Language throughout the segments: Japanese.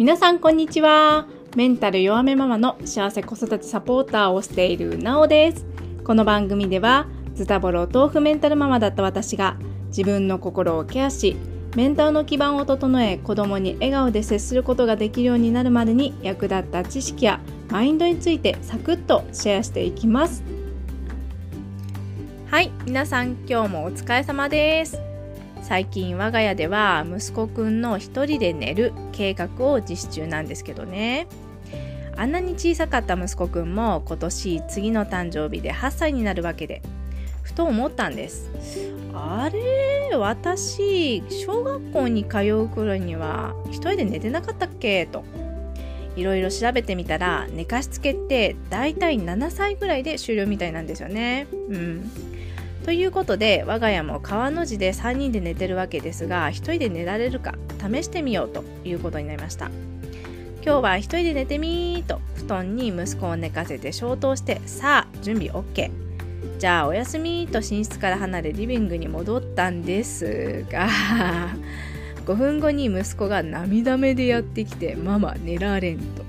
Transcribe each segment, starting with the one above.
皆さんこんにちは。メンタル弱めママの幸せ子育てサポーターをしているなおです。この番組ではズタボロ豆腐メンタルママだった私が自分の心をケアしメンタルの基盤を整え子供に笑顔で接することができるようになるまでに役立った知識やマインドについてサクッとシェアしていきます。はい皆さん今日もお疲れ様です。最近我が家では息子くんの一人で寝る計画を実施中なんですけどね。あんなに小さかった息子くんも今年次の誕生日で8歳になるわけでふと思ったんです。あれ？私小学校に通う頃には一人で寝てなかったっけ？と。いろいろ調べてみたら寝かしつけってだいたい7歳ぐらいで終了みたいなんですよね。うん。ということで我が家も川の字で3人で寝てるわけですが1人で寝られるか試してみようということになりました。今日は1人で寝てみーと布団に息子を寝かせて消灯してさあ準備 OK じゃあおやすみと寝室から離れリビングに戻ったんですが 5分後に息子が涙目でやってきてママ寝られんと。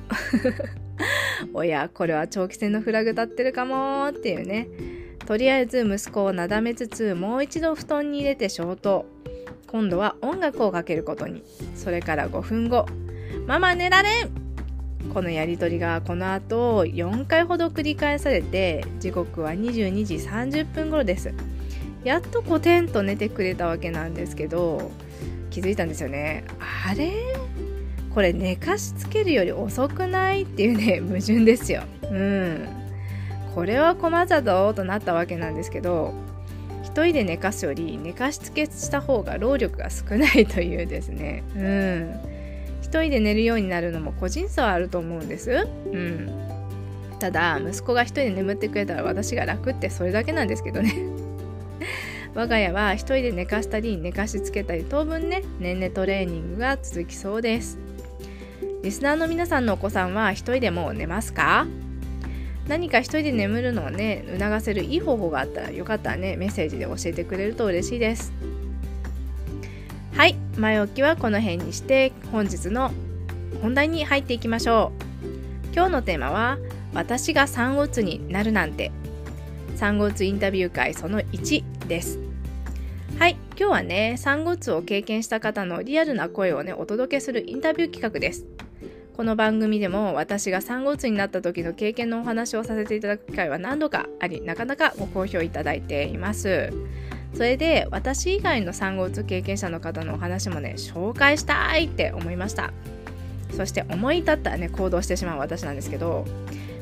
おやこれは長期戦のフラグ立ってるかもっていうね。とりあえず息子をなだめつつもう一度布団に入れて消灯。今度は音楽をかけることに。それから5分後。ママ寝られん！このやりとりがこの後4回ほど繰り返されて時刻は22時30分頃です。やっとコテンと寝てくれたわけなんですけど気づいたんですよね。あれ？これ寝かしつけるより遅くない？っていうね矛盾ですよ。うん。これは困ったぞとなったわけなんですけど一人で寝かすより寝かしつけした方が労力が少ないというですね。うん。一人で寝るようになるのも個人差はあると思うんです。うん。ただ息子が一人で眠ってくれたら私が楽ってそれだけなんですけどね。我が家は一人で寝かしたり寝かしつけたり当分ね年々トレーニングが続きそうです。リスナーの皆さんのお子さんは一人でも寝ますか？何か一人で眠るのをね促せるいい方法があったらよかったらねメッセージで教えてくれると嬉しいです。はい前置きはこの辺にして本日の本題に入っていきましょう。今日のテーマは私が産後うつになるなんて。産後うつインタビュー会その1です。はい今日はね産後うつを経験した方のリアルな声をねお届けするインタビュー企画です。この番組でも私が産後うつになった時の経験のお話をさせていただく機会は何度かありなかなかご好評いただいています。それで私以外の産後うつ経験者の方のお話もね紹介したいって思いました。そして思い立ったらね行動してしまう私なんですけど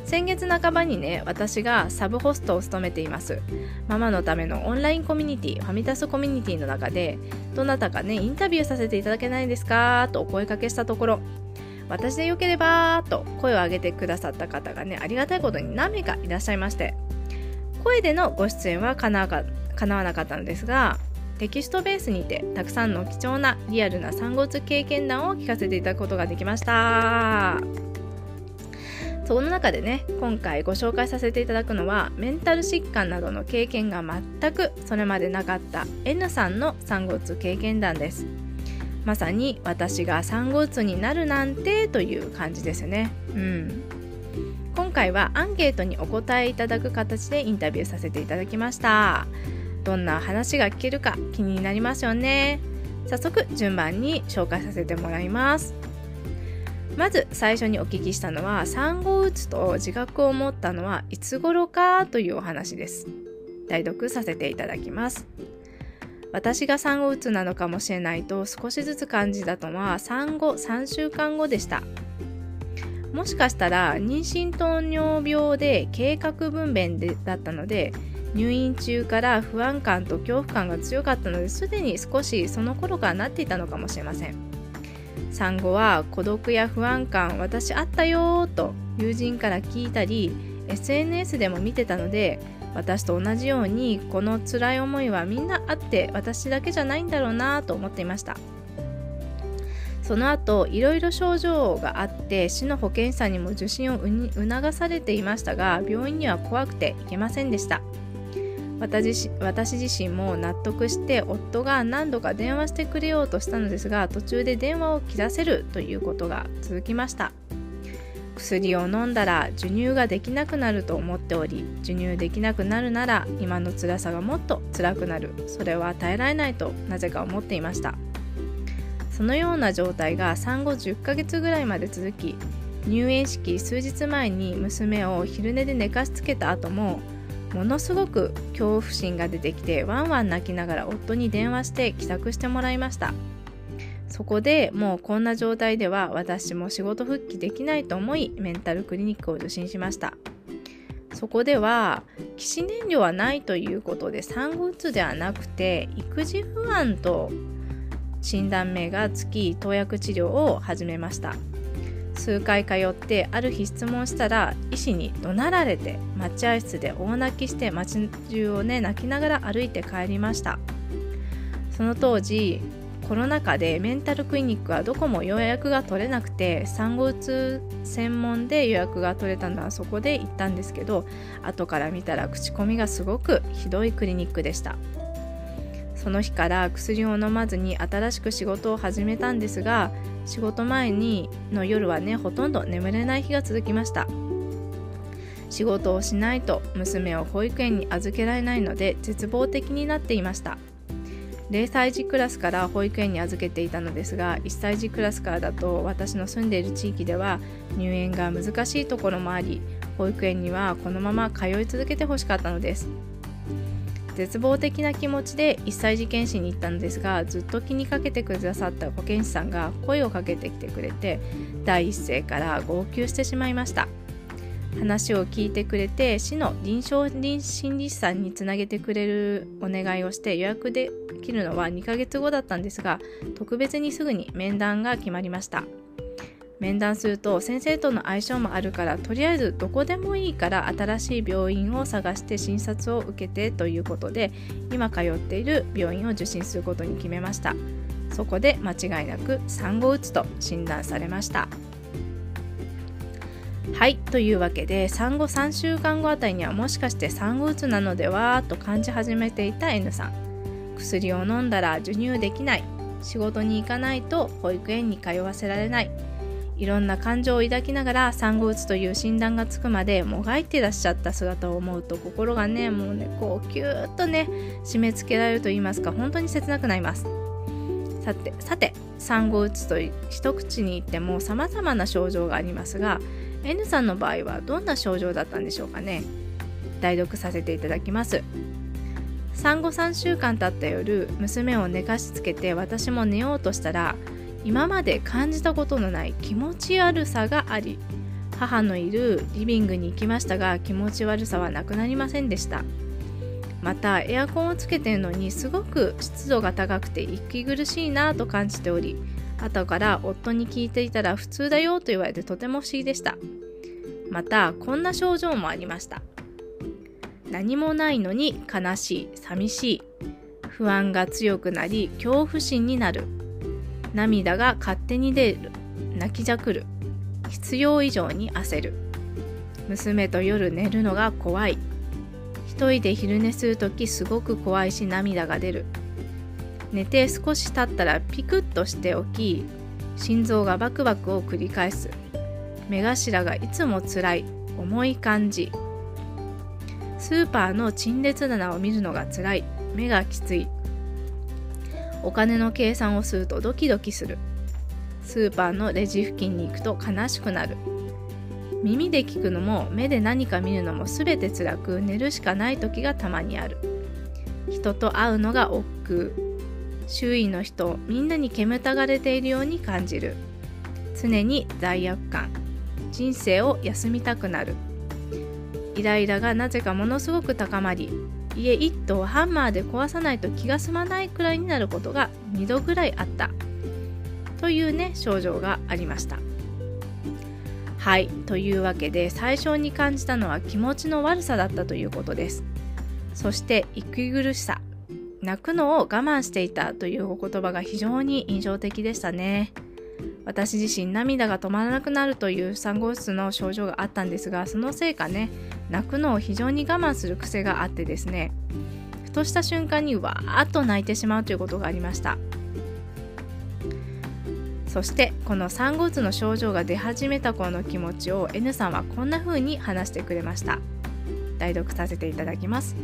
先月半ばにね私がサブホストを務めています。ママのためのオンラインコミュニティファミタスコミュニティの中でどなたかねインタビューさせていただけないですか？とお声かけしたところ私でよければと声を上げてくださった方がねありがたいことに何名かいらっしゃいまして声でのご出演はかなわなかったのですがテキストベースにてたくさんの貴重なリアルな産後うつ経験談を聞かせていただくことができました。その中でね今回ご紹介させていただくのはメンタル疾患などの経験が全くそれまでなかった N さんの産後うつ経験談です。まさに私が産後うつになるなんてという感じですね。うん。今回はアンケートにお答えいただく形でインタビューさせていただきました。どんな話が聞けるか気になりますよね。早速順番に紹介させてもらいます。まず最初にお聞きしたのは産後うつと自覚を持ったのはいつ頃かというお話です。代読させていただきます。私が産後うつなのかもしれないと少しずつ感じたのは産後3週間後でした。もしかしたら妊娠糖尿病で計画分娩でだったので入院中から不安感と恐怖感が強かったのですでに少しその頃からなっていたのかもしれません。産後は孤独や不安感私あったよと友人から聞いたり SNS でも見てたので私と同じようにこの辛い思いはみんなあって私だけじゃないんだろうなと思っていました。その後いろいろ症状があって市の保健師さんにも受診を促されていましたが病院には怖くて行けませんでした。私私自身も納得して夫が何度か電話してくれようとしたのですが途中で電話を切らせるということが続きました。薬を飲んだら授乳ができなくなると思っており授乳できなくなるなら今の辛さがもっと辛くなる。それは耐えられないとなぜか思っていました。そのような状態が産後10ヶ月ぐらいまで続き入園式数日前に娘を昼寝で寝かしつけた後もものすごく恐怖心が出てきてワンワン泣きながら夫に電話して帰宅してもらいました。そこでもうこんな状態では私も仕事復帰できないと思いメンタルクリニックを受診しました。そこでは起死燃料はないということで産後うつではなくて育児不安と診断名がつき投薬治療を始めました。数回通ってある日質問したら医師に怒鳴られて待合室で大泣きして街中をね泣きながら歩いて帰りました。その当時コロナ禍でメンタルクリニックはどこも予約が取れなくて産後うつ専門で予約が取れたのはそこで行ったんですけど後から見たら口コミがすごくひどいクリニックでした。その日から薬を飲まずに新しく仕事を始めたんですが仕事前にの夜はねほとんど眠れない日が続きました。仕事をしないと娘を保育園に預けられないので絶望的になっていました。0歳児クラスから保育園に預けていたのですが1歳児クラスからだと私の住んでいる地域では入園が難しいところもあり保育園にはこのまま通い続けてほしかったのです。絶望的な気持ちで1歳児検診に行ったのですがずっと気にかけてくださった保健師さんが声をかけてきてくれて第一声から号泣してしまいました。話を聞いてくれて市の臨床心理士さんにつなげてくれるお願いをして予約できるのは2ヶ月後だったんですが特別にすぐに面談が決まりました。面談すると先生との相性もあるからとりあえずどこでもいいから新しい病院を探して診察を受けてということで今通っている病院を受診することに決めました。そこで間違いなく産後うつと診断されました。はいというわけで産後3週間後あたりにはもしかして産後うつなのではと感じ始めていた N さん。薬を飲んだら授乳できない。仕事に行かないと保育園に通わせられない。いろんな感情を抱きながら産後うつという診断がつくまでもがいてらっしゃった姿を思うと心がねもうねこうキューッとね締め付けられると言いますか本当に切なくなります。さてさて産後うつと一口に言っても様々な症状がありますが N さんの場合はどんな症状だったんでしょうかね？代読させていただきます。産後3週間経った夜娘を寝かしつけて私も寝ようとしたら今まで感じたことのない気持ち悪さがあり母のいるリビングに行きましたが気持ち悪さはなくなりませんでした。またエアコンをつけてるのにすごく湿度が高くて息苦しいなと感じており後から夫に聞いていたら普通だよと言われてとても不思議でした。またこんな症状もありました。何もないのに悲しい寂しい。不安が強くなり恐怖心になる。涙が勝手に出る。泣きじゃくる。必要以上に焦る。娘と夜寝るのが怖い。一人で昼寝するときすごく怖いし涙が出る。寝て少し経ったらピクッとしておき心臓がバクバクを繰り返す。目頭がいつも辛い。重い感じ。スーパーの陳列棚を見るのが辛い。目がきつい。お金の計算をするとドキドキする。スーパーのレジ付近に行くと悲しくなる。耳で聞くのも目で何か見るのも全て辛く寝るしかない時がたまにある。人と会うのが億劫。周囲の人みんなに煙たがれているように感じる。常に罪悪感。人生を休みたくなる。イライラがなぜかものすごく高まり家一棟ハンマーで壊さないと気が済まないくらいになることが2度ぐらいあった。というね症状がありました。はい。というわけで最初に感じたのは気持ちの悪さだったということです。そして息苦しさ。泣くのを我慢していたというお言葉が非常に印象的でしたね。私自身涙が止まらなくなるという産後うつの症状があったんですがそのせいかね泣くのを非常に我慢する癖があってですねふとした瞬間にわーっと泣いてしまうということがありました。そしてこの産後うつの症状が出始めた頃の気持ちを N さんはこんな風に話してくれました。代読させていただきます。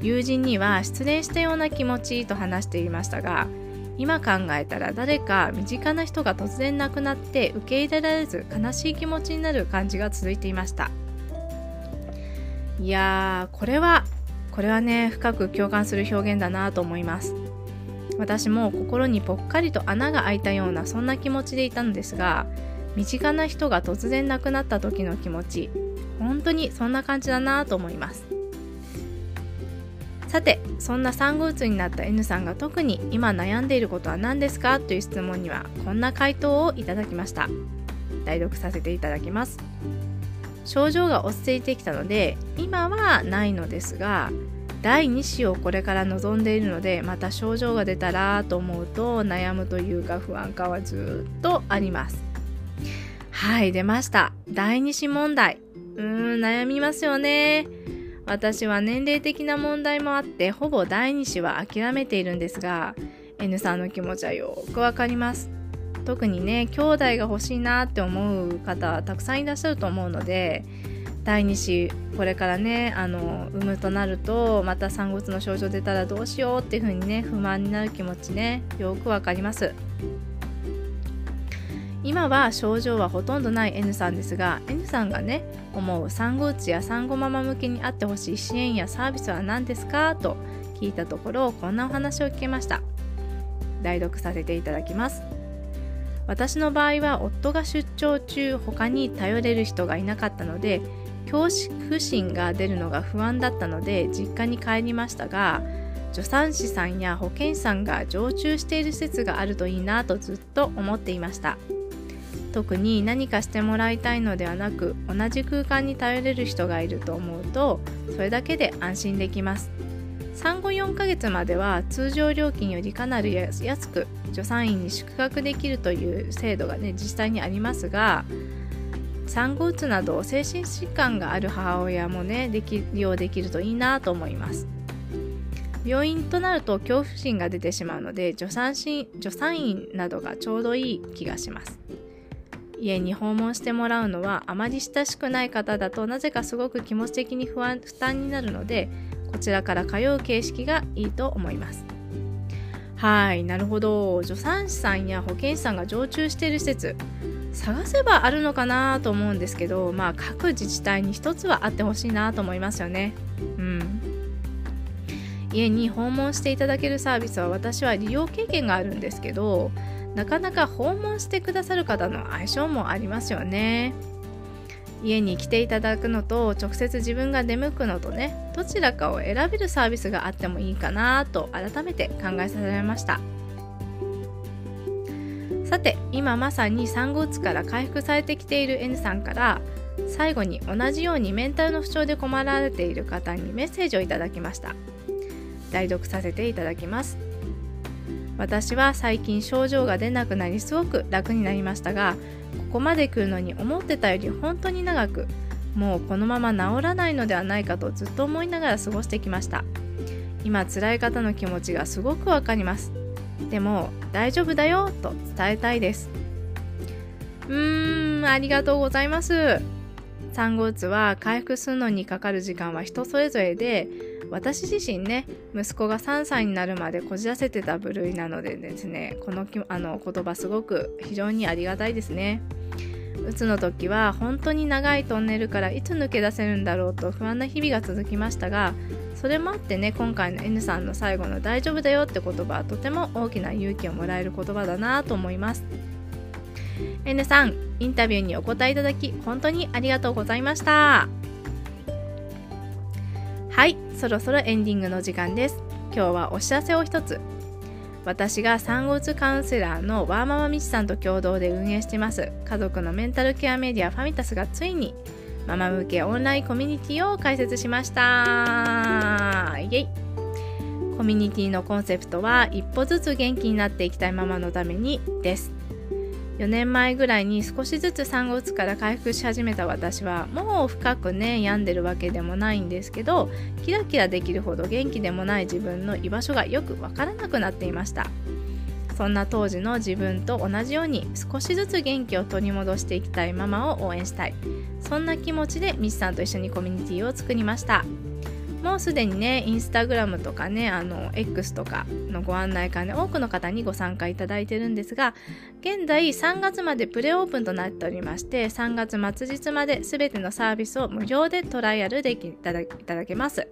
友人には失恋したような気持ちと話していましたが今考えたら誰か身近な人が突然亡くなって受け入れられず悲しい気持ちになる感じが続いていました。いやーこれはこれはね深く共感する表現だなと思います。私も心にぽっかりと穴が開いたようなそんな気持ちでいたのですが身近な人が突然亡くなった時の気持ち本当にそんな感じだなと思います。さてそんな産後うつになった N さんが特に今悩んでいることは何ですか？という質問にはこんな回答をいただきました。代読させていただきます。症状が落ち着いてきたので今はないのですが第2子をこれから望んでいるのでまた症状が出たらと思うと悩むというか不安感はずっとあります。はい出ました。第2子問題。うーん悩みますよね。私は年齢的な問題もあってほぼ第2子は諦めているんですが N さんの気持ちはよくわかります。特にね兄弟が欲しいなって思う方はたくさんいらっしゃると思うので第2子これからねあの産むとなるとまた産後うつの症状出たらどうしようっていう風にね不満になる気持ちねよくわかります。今は症状はほとんどない N さんですが N さんがね思う産後うつや産後ママ向けにあってほしい支援やサービスは何ですか？と聞いたところこんなお話を聞けました。代読させていただきます。私の場合は夫が出張中他に頼れる人がいなかったので恐怖心が出るのが不安だったので実家に帰りましたが助産師さんや保健師さんが常駐している施設があるといいなとずっと思っていました。特に何かしてもらいたいのではなく同じ空間に頼れる人がいると思うとそれだけで安心できます。産後4ヶ月までは通常料金よりかなり安く助産院に宿泊できるという制度がね実際にありますが産後うつなど精神疾患がある母親もねでき利用できるといいなと思います。病院となると恐怖心が出てしまうので助産師助産院などがちょうどいい気がします。家に訪問してもらうのはあまり親しくない方だとなぜかすごく気持ち的に不安負担になるのでこちらから通う形式がいいと思います。はいなるほど。助産師さんや保健師さんが常駐している施設探せばあるのかなと思うんですけどまあ各自治体に一つはあってほしいなと思いますよね。うん。家に訪問していただけるサービスは私は利用経験があるんですけどなかなか訪問してくださる方の相性もありますよね。家に来ていただくのと直接自分が出向くのとねどちらかを選べるサービスがあってもいいかなと改めて考えさせられました。さて今まさに産後うつから回復されてきている N さんから最後に同じようにメンタルの不調で困られている方にメッセージをいただきました。代読させていただきます。私は最近症状が出なくなりすごく楽になりましたがここまで来るのに思ってたより本当に長くもうこのまま治らないのではないかとずっと思いながら過ごしてきました。今辛い方の気持ちがすごくわかります。でも大丈夫だよと伝えたいです。うーんありがとうございます。産後うつは回復するのにかかる時間は人それぞれで私自身ね息子が3歳になるまでこじらせてた部類なのでですねこのあの言葉すごく非常にありがたいですね。うつの時は本当に長いトンネルからいつ抜け出せるんだろうと不安な日々が続きましたがそれもあってね今回の N さんの最後の「大丈夫だよ」って言葉はとても大きな勇気をもらえる言葉だなと思います。N さんインタビューにお答えいただき本当にありがとうございました。はいそろそろエンディングの時間です。今日はお知らせを一つ。私が産後うつカウンセラーのワーママみちさんと共同で運営してます。家族のメンタルケアメディアファミタスがついにママ向けオンラインコミュニティを開設しました。イエイ。コミュニティのコンセプトは一歩ずつ元気になっていきたいママのためにです。4年前ぐらいに少しずつ産後うつから回復し始めた私はもう深くね病んでるわけでもないんですけどキラキラできるほど元気でもない自分の居場所がよくわからなくなっていました。そんな当時の自分と同じように少しずつ元気を取り戻していきたいママを応援したい。そんな気持ちでミスさんと一緒にコミュニティを作りました。もうすでにねインスタグラムとかねあの X とかのご案内会で多くの方にご参加いただいてるんですが現在3月までプレオープンとなっておりまして3月末日まで全てのサービスを無料でトライアルでいただいただけます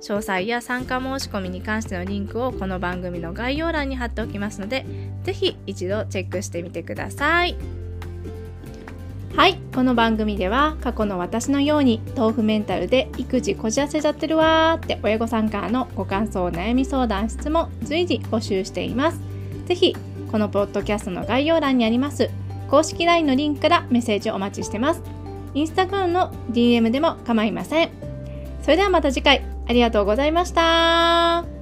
詳細や参加申し込みに関してのリンクをこの番組の概要欄に貼っておきますのでぜひ一度チェックしてみてください。はいこの番組では過去の私のように豆腐メンタルで育児こじらせちゃってるわーって親御さんからのご感想悩み相談質問随時募集しています。是非このポッドキャストの概要欄にあります公式 LINE のリンクからメッセージをお待ちしてます。インスタグラムの DM でも構いません。それではまた次回。ありがとうございました。